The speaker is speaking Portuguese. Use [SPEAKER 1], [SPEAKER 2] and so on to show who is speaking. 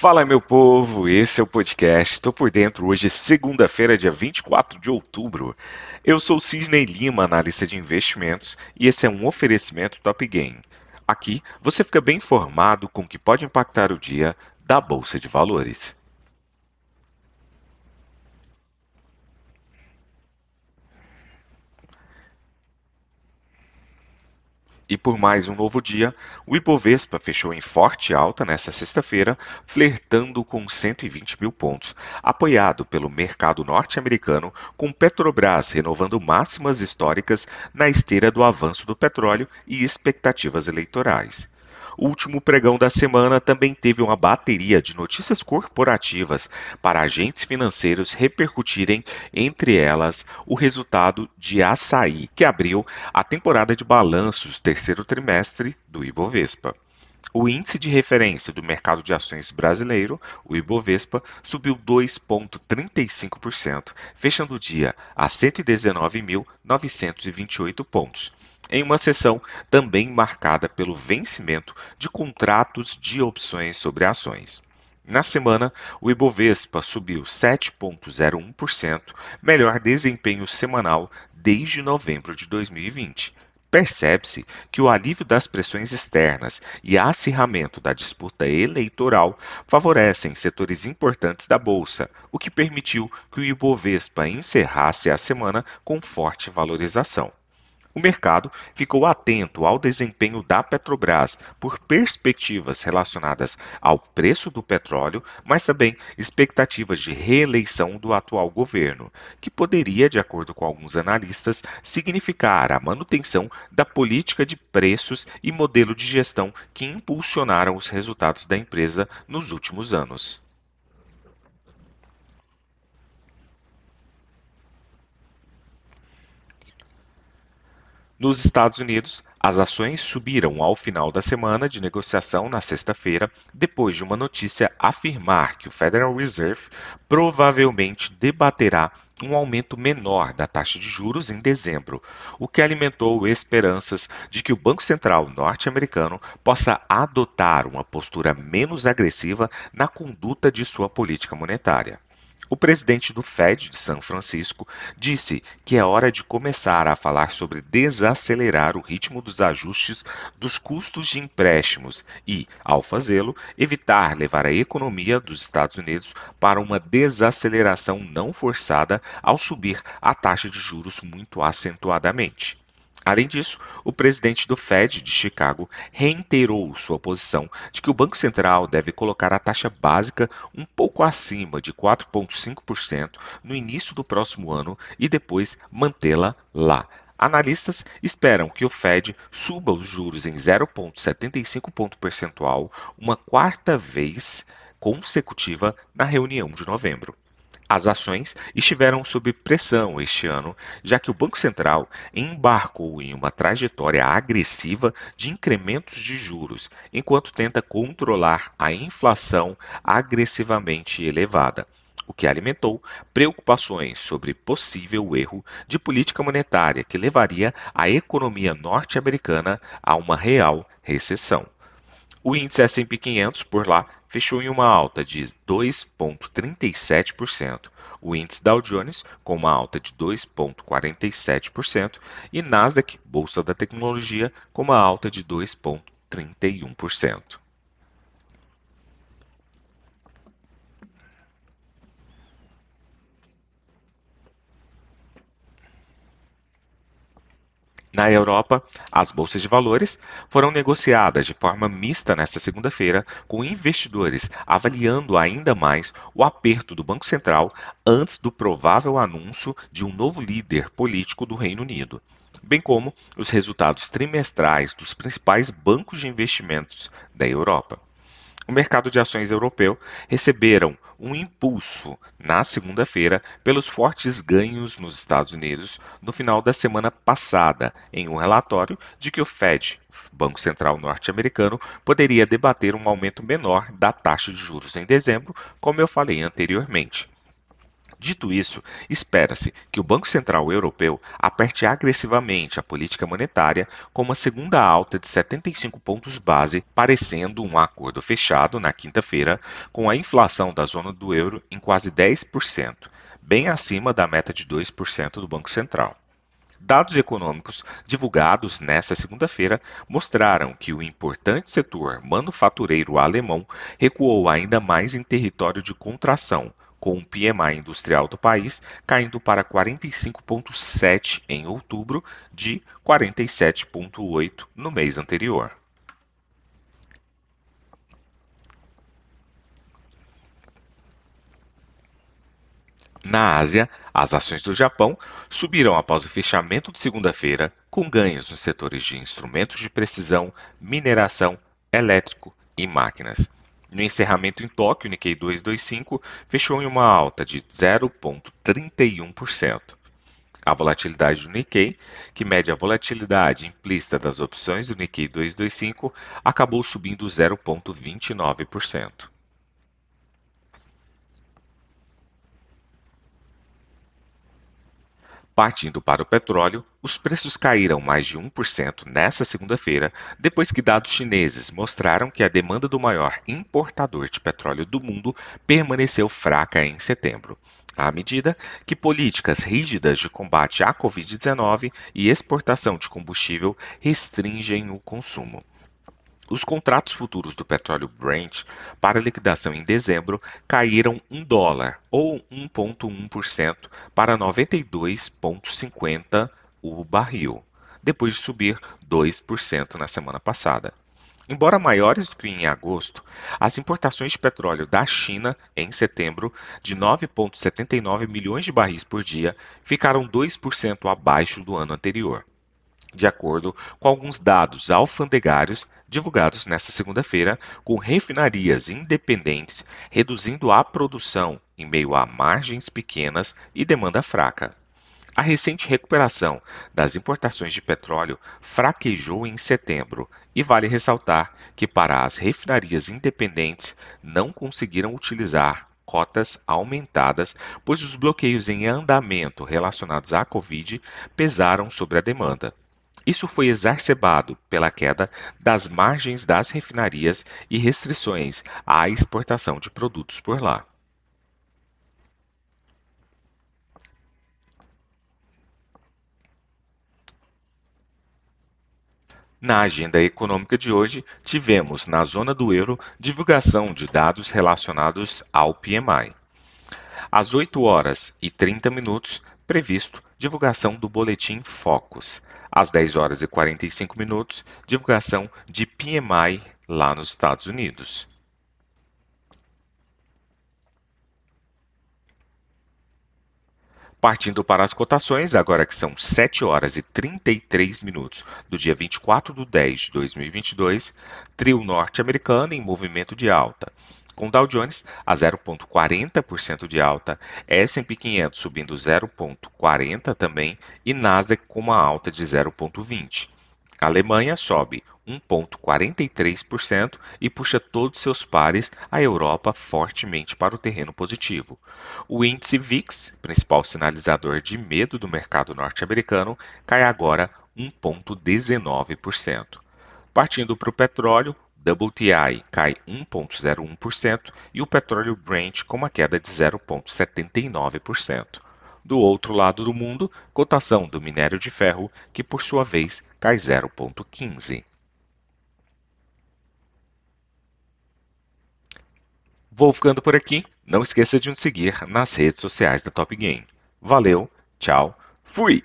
[SPEAKER 1] Fala, meu povo, esse é o podcast. Estou por dentro hoje, segunda-feira, dia 24 de outubro. Eu sou Sidney Lima, analista de investimentos, e esse é um oferecimento Top Game. Aqui você fica bem informado com o que pode impactar o dia da Bolsa de Valores. E por mais um novo dia, o Ibovespa fechou em forte alta nesta sexta-feira, flertando com 120 mil pontos, apoiado pelo mercado norte-americano, com Petrobras renovando máximas históricas na esteira do avanço do petróleo e expectativas eleitorais. O último pregão da semana também teve uma bateria de notícias corporativas para agentes financeiros repercutirem, entre elas, o resultado de Açaí, que abriu a temporada de balanços terceiro trimestre do Ibovespa. O índice de referência do mercado de ações brasileiro, o Ibovespa, subiu 2,35%, fechando o dia a 119.928 pontos em uma sessão também marcada pelo vencimento de contratos de opções sobre ações. Na semana, o Ibovespa subiu 7,01%, melhor desempenho semanal desde novembro de 2020. Percebe-se que o alívio das pressões externas e acirramento da disputa eleitoral favorecem setores importantes da bolsa, o que permitiu que o Ibovespa encerrasse a semana com forte valorização. O mercado ficou atento ao desempenho da Petrobras por perspectivas relacionadas ao preço do petróleo, mas também expectativas de reeleição do atual governo, que poderia, de acordo com alguns analistas, significar a manutenção da política de preços e modelo de gestão que impulsionaram os resultados da empresa nos últimos anos. Nos Estados Unidos, as ações subiram ao final da semana de negociação na sexta-feira, depois de uma notícia afirmar que o Federal Reserve provavelmente debaterá um aumento menor da taxa de juros em dezembro, o que alimentou esperanças de que o Banco Central norte-americano possa adotar uma postura menos agressiva na conduta de sua política monetária. O presidente do Fed de São Francisco disse que é hora de começar a falar sobre desacelerar o ritmo dos ajustes dos custos de empréstimos e, ao fazê-lo, evitar levar a economia dos Estados Unidos para uma desaceleração não forçada ao subir a taxa de juros muito acentuadamente. Além disso, o presidente do Fed de Chicago reiterou sua posição de que o Banco Central deve colocar a taxa básica um pouco acima de 4,5% no início do próximo ano e depois mantê-la lá. Analistas esperam que o Fed suba os juros em 0,75 ponto percentual uma quarta vez consecutiva na reunião de novembro. As ações estiveram sob pressão este ano, já que o Banco Central embarcou em uma trajetória agressiva de incrementos de juros, enquanto tenta controlar a inflação agressivamente elevada, o que alimentou preocupações sobre possível erro de política monetária que levaria a economia norte-americana a uma real recessão. O índice S&P 500 por lá fechou em uma alta de 2,37%, o índice Dow Jones com uma alta de 2,47% e Nasdaq, bolsa da tecnologia, com uma alta de 2,31%. Na Europa, as bolsas de valores foram negociadas de forma mista nesta segunda-feira, com investidores avaliando ainda mais o aperto do Banco Central antes do provável anúncio de um novo líder político do Reino Unido, bem como os resultados trimestrais dos principais bancos de investimentos da Europa o mercado de ações europeu receberam um impulso na segunda-feira pelos fortes ganhos nos Estados Unidos no final da semana passada, em um relatório de que o Fed, Banco Central norte-americano, poderia debater um aumento menor da taxa de juros em dezembro, como eu falei anteriormente. Dito isso, espera-se que o Banco Central Europeu aperte agressivamente a política monetária com uma segunda alta de 75 pontos base, parecendo um acordo fechado na quinta-feira com a inflação da zona do euro em quase 10%, bem acima da meta de 2% do Banco Central. Dados econômicos divulgados nesta segunda-feira mostraram que o importante setor manufatureiro alemão recuou ainda mais em território de contração, com o PMI industrial do país caindo para 45,7 em outubro, de 47,8 no mês anterior. Na Ásia, as ações do Japão subiram após o fechamento de segunda-feira, com ganhos nos setores de instrumentos de precisão, mineração, elétrico e máquinas. No encerramento em Tóquio, o Nikkei 225 fechou em uma alta de 0,31%. A volatilidade do Nikkei, que mede a volatilidade implícita das opções do Nikkei 225, acabou subindo 0,29%. Partindo para o petróleo, os preços caíram mais de 1% nesta segunda-feira, depois que dados chineses mostraram que a demanda do maior importador de petróleo do mundo permaneceu fraca em setembro, à medida que políticas rígidas de combate à Covid-19 e exportação de combustível restringem o consumo. Os contratos futuros do petróleo Brent para liquidação em dezembro caíram 1 dólar, ou 1,1%, para 92,50 o barril, depois de subir 2% na semana passada. Embora maiores do que em agosto, as importações de petróleo da China em setembro, de 9,79 milhões de barris por dia, ficaram 2% abaixo do ano anterior de acordo com alguns dados alfandegários divulgados nesta segunda-feira, com refinarias independentes reduzindo a produção em meio a margens pequenas e demanda fraca. A recente recuperação das importações de petróleo fraquejou em setembro e vale ressaltar que, para as refinarias independentes, não conseguiram utilizar cotas aumentadas, pois os bloqueios em andamento relacionados à Covid pesaram sobre a demanda. Isso foi exacerbado pela queda das margens das refinarias e restrições à exportação de produtos por lá. Na agenda econômica de hoje, tivemos na zona do euro divulgação de dados relacionados ao PMI. Às 8 horas e 30 minutos, previsto divulgação do boletim Focus às 10 horas e 45 minutos, divulgação de PMI lá nos Estados Unidos. Partindo para as cotações, agora que são 7 horas e 33 minutos do dia 24 de 10 de 2022, trio norte-americano em movimento de alta com Dow Jones a 0,40% de alta, S&P 500 subindo 0,40 também e Nasdaq com uma alta de 0,20. A Alemanha sobe 1,43% e puxa todos seus pares, a Europa fortemente para o terreno positivo. O índice VIX, principal sinalizador de medo do mercado norte-americano, cai agora 1,19%. Partindo para o petróleo, WTI cai 1,01% e o petróleo Brent com uma queda de 0,79%. Do outro lado do mundo, cotação do minério de ferro, que por sua vez cai 0,15. Vou ficando por aqui. Não esqueça de nos seguir nas redes sociais da Top Game. Valeu, tchau, fui!